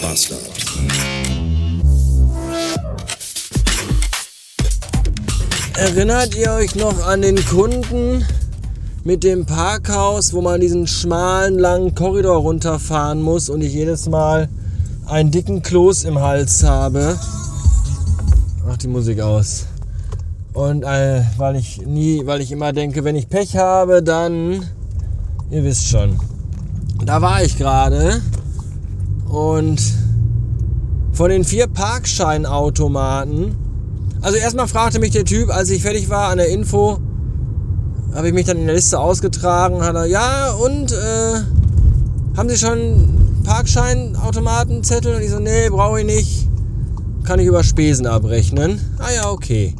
Bastard. Erinnert ihr euch noch an den Kunden mit dem Parkhaus, wo man diesen schmalen, langen Korridor runterfahren muss und ich jedes Mal einen dicken Kloß im Hals habe? Mach die Musik aus. Und äh, weil ich nie, weil ich immer denke, wenn ich Pech habe, dann, ihr wisst schon. Da war ich gerade und von den vier Parkscheinautomaten, also erstmal fragte mich der Typ, als ich fertig war an der Info, habe ich mich dann in der Liste ausgetragen, hat er, ja und äh, haben Sie schon Parkscheinautomatenzettel? Und ich so, nee, brauche ich nicht. Kann ich über Spesen abrechnen. Ah ja, okay.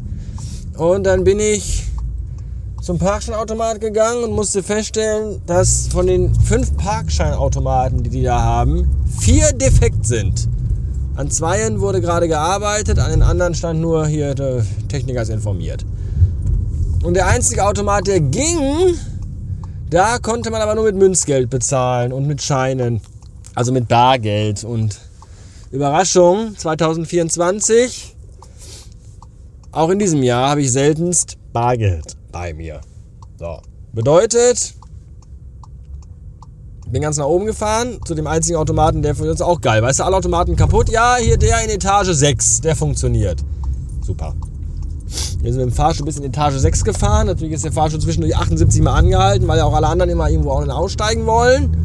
Und dann bin ich zum Parkscheinautomat gegangen und musste feststellen, dass von den fünf Parkscheinautomaten, die die da haben, vier defekt sind. An zweien wurde gerade gearbeitet, an den anderen stand nur hier, der Techniker ist informiert. Und der einzige Automat, der ging, da konnte man aber nur mit Münzgeld bezahlen und mit Scheinen. Also mit Bargeld. Und Überraschung, 2024 auch in diesem Jahr habe ich seltenst Bargeld bei mir. So. Bedeutet, bin ganz nach oben gefahren zu dem einzigen Automaten, der uns auch geil. Weißt du, alle Automaten kaputt? Ja, hier der in Etage 6, der funktioniert. Super. Wir sind mit dem Fahrstuhl bis in Etage 6 gefahren. Natürlich ist der Fahrstuhl zwischendurch 78 Mal angehalten, weil ja auch alle anderen immer irgendwo auch aussteigen wollen.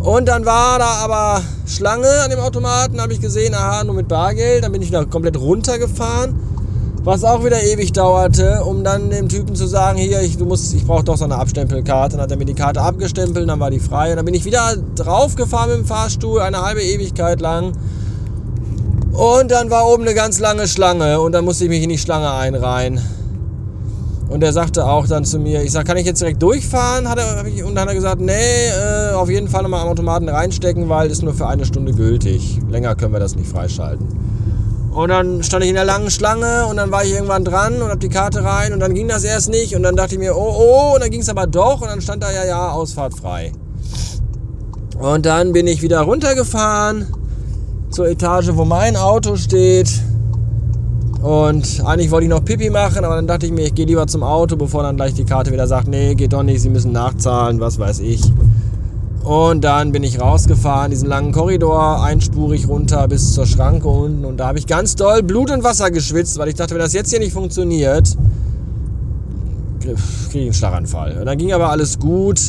Und dann war da aber Schlange an dem Automaten, habe ich gesehen, aha, nur mit Bargeld. Dann bin ich wieder komplett runtergefahren was auch wieder ewig dauerte, um dann dem Typen zu sagen, hier, ich, ich brauche doch so eine Abstempelkarte. Dann hat er mir die Karte abgestempelt, dann war die frei. Und dann bin ich wieder draufgefahren mit dem Fahrstuhl, eine halbe Ewigkeit lang. Und dann war oben eine ganz lange Schlange und dann musste ich mich in die Schlange einreihen. Und er sagte auch dann zu mir, ich sag, kann ich jetzt direkt durchfahren? Hat er, und dann hat er gesagt, nee, äh, auf jeden Fall nochmal am Automaten reinstecken, weil ist nur für eine Stunde gültig. Länger können wir das nicht freischalten. Und dann stand ich in der langen Schlange und dann war ich irgendwann dran und hab die Karte rein und dann ging das erst nicht und dann dachte ich mir, oh oh, und dann ging es aber doch und dann stand da ja, ja, Ausfahrt frei. Und dann bin ich wieder runtergefahren zur Etage, wo mein Auto steht. Und eigentlich wollte ich noch Pipi machen, aber dann dachte ich mir, ich gehe lieber zum Auto, bevor dann gleich die Karte wieder sagt, nee, geht doch nicht, Sie müssen nachzahlen, was weiß ich. Und dann bin ich rausgefahren, diesen langen Korridor, einspurig runter bis zur Schranke unten. Und da habe ich ganz doll Blut und Wasser geschwitzt, weil ich dachte, wenn das jetzt hier nicht funktioniert, kriege ich einen Schlaganfall. Und dann ging aber alles gut.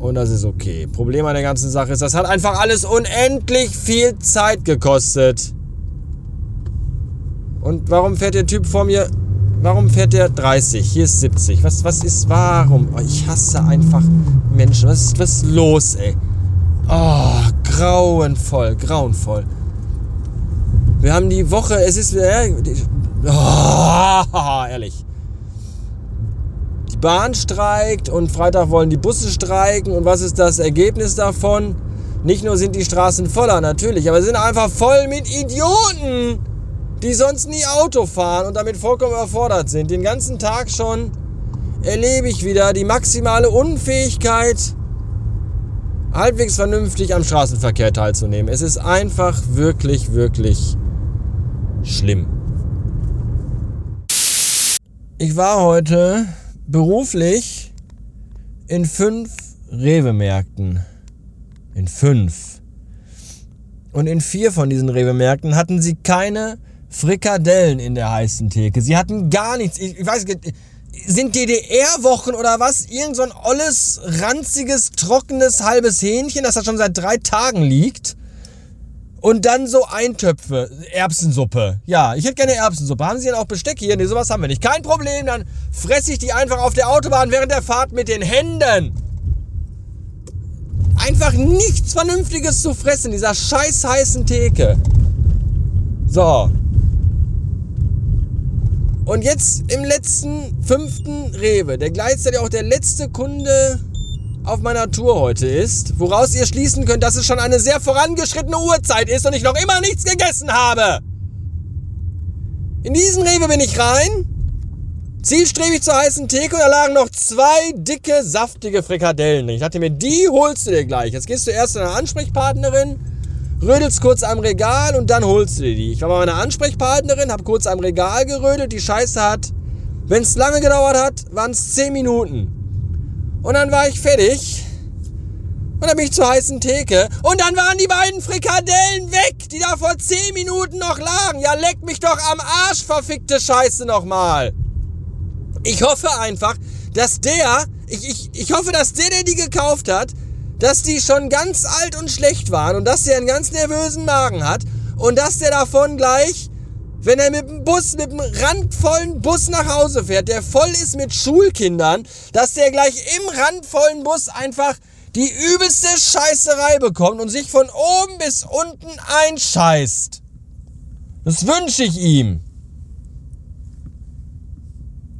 Und das ist okay. Problem an der ganzen Sache ist, das hat einfach alles unendlich viel Zeit gekostet. Und warum fährt der Typ vor mir Warum fährt der 30? Hier ist 70. Was, was ist, warum? Oh, ich hasse einfach Menschen. Was ist, was ist los, ey? Oh, grauenvoll, grauenvoll. Wir haben die Woche, es ist, äh, oh, ehrlich. Die Bahn streikt und Freitag wollen die Busse streiken. Und was ist das Ergebnis davon? Nicht nur sind die Straßen voller, natürlich, aber sie sind einfach voll mit Idioten die sonst nie Auto fahren und damit vollkommen überfordert sind. Den ganzen Tag schon erlebe ich wieder die maximale Unfähigkeit, halbwegs vernünftig am Straßenverkehr teilzunehmen. Es ist einfach wirklich, wirklich schlimm. Ich war heute beruflich in fünf Rewe-Märkten. In fünf. Und in vier von diesen Rewe-Märkten hatten sie keine Frikadellen in der heißen Theke. Sie hatten gar nichts. Ich, ich weiß sind DDR-Wochen oder was? Irgend so ein olles, ranziges, trockenes, halbes Hähnchen, das da schon seit drei Tagen liegt. Und dann so Eintöpfe, Erbsensuppe. Ja, ich hätte gerne Erbsensuppe. Haben Sie denn auch Besteck hier? Nee, sowas haben wir nicht. Kein Problem, dann fresse ich die einfach auf der Autobahn während der Fahrt mit den Händen. Einfach nichts Vernünftiges zu fressen, dieser scheiß heißen Theke. So, und jetzt im letzten fünften Rewe, der gleichzeitig auch der letzte Kunde auf meiner Tour heute ist, woraus ihr schließen könnt, dass es schon eine sehr vorangeschrittene Uhrzeit ist und ich noch immer nichts gegessen habe. In diesen Rewe bin ich rein, zielstrebig zur heißen Theke und da lagen noch zwei dicke, saftige Frikadellen. Ich dachte mir, die holst du dir gleich. Jetzt gehst du erst zu einer Ansprechpartnerin rödelst kurz am Regal und dann holst du dir die. Ich war bei meiner Ansprechpartnerin, hab kurz am Regal gerödelt, die Scheiße hat, wenn es lange gedauert hat, waren es 10 Minuten. Und dann war ich fertig. Und dann bin ich zur heißen Theke. Und dann waren die beiden Frikadellen weg, die da vor 10 Minuten noch lagen. Ja, leck mich doch am Arsch, verfickte Scheiße nochmal. Ich hoffe einfach, dass der, ich, ich, ich hoffe, dass der, der die gekauft hat, dass die schon ganz alt und schlecht waren und dass der einen ganz nervösen Magen hat und dass der davon gleich, wenn er mit dem Bus, mit dem randvollen Bus nach Hause fährt, der voll ist mit Schulkindern, dass der gleich im randvollen Bus einfach die übelste Scheißerei bekommt und sich von oben bis unten einscheißt. Das wünsche ich ihm.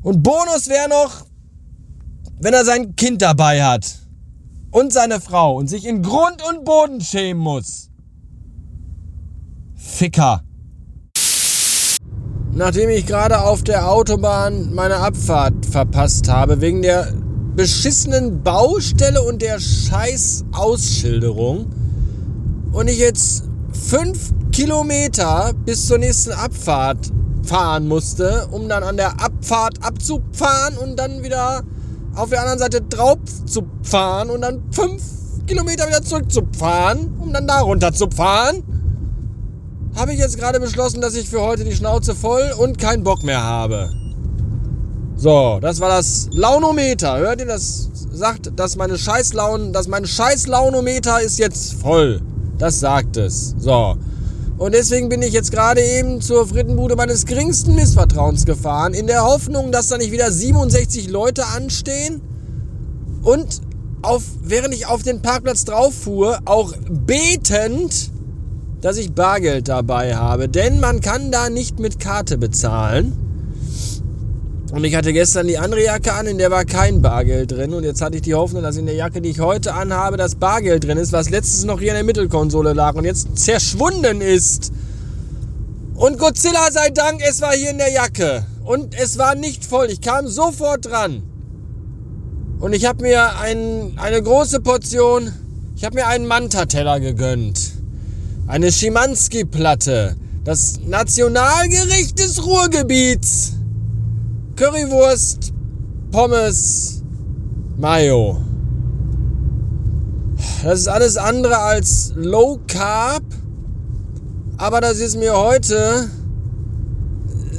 Und Bonus wäre noch, wenn er sein Kind dabei hat und seine Frau und sich in Grund und Boden schämen muss. Ficker. Nachdem ich gerade auf der Autobahn meine Abfahrt verpasst habe, wegen der beschissenen Baustelle und der scheiß Ausschilderung und ich jetzt fünf Kilometer bis zur nächsten Abfahrt fahren musste, um dann an der Abfahrt abzufahren und dann wieder auf der anderen Seite drauf zu fahren und dann fünf Kilometer wieder zurückzufahren, um dann da runter zu fahren, habe ich jetzt gerade beschlossen, dass ich für heute die Schnauze voll und keinen Bock mehr habe. So, das war das Launometer. Hört ihr das? Sagt, dass meine Scheißlaun, dass mein Scheißlaunometer ist jetzt voll. Das sagt es. So. Und deswegen bin ich jetzt gerade eben zur Frittenbude meines geringsten Missvertrauens gefahren, in der Hoffnung, dass da nicht wieder 67 Leute anstehen und auf, während ich auf den Parkplatz drauf fuhr, auch betend, dass ich Bargeld dabei habe. Denn man kann da nicht mit Karte bezahlen. Und ich hatte gestern die andere Jacke an, in der war kein Bargeld drin. Und jetzt hatte ich die Hoffnung, dass in der Jacke, die ich heute anhabe, das Bargeld drin ist, was letztes noch hier in der Mittelkonsole lag und jetzt zerschwunden ist. Und Godzilla sei Dank, es war hier in der Jacke. Und es war nicht voll. Ich kam sofort dran. Und ich habe mir ein, eine große Portion, ich habe mir einen Manta-Teller gegönnt. Eine Schimanski-Platte. Das Nationalgericht des Ruhrgebiets. Currywurst, Pommes, Mayo. Das ist alles andere als Low Carb, aber das ist mir heute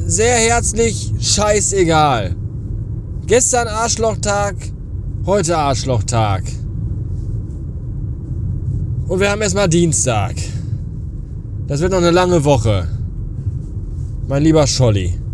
sehr herzlich scheißegal. Gestern Arschlochtag, heute Arschlochtag. Und wir haben erstmal Dienstag. Das wird noch eine lange Woche. Mein lieber Scholli.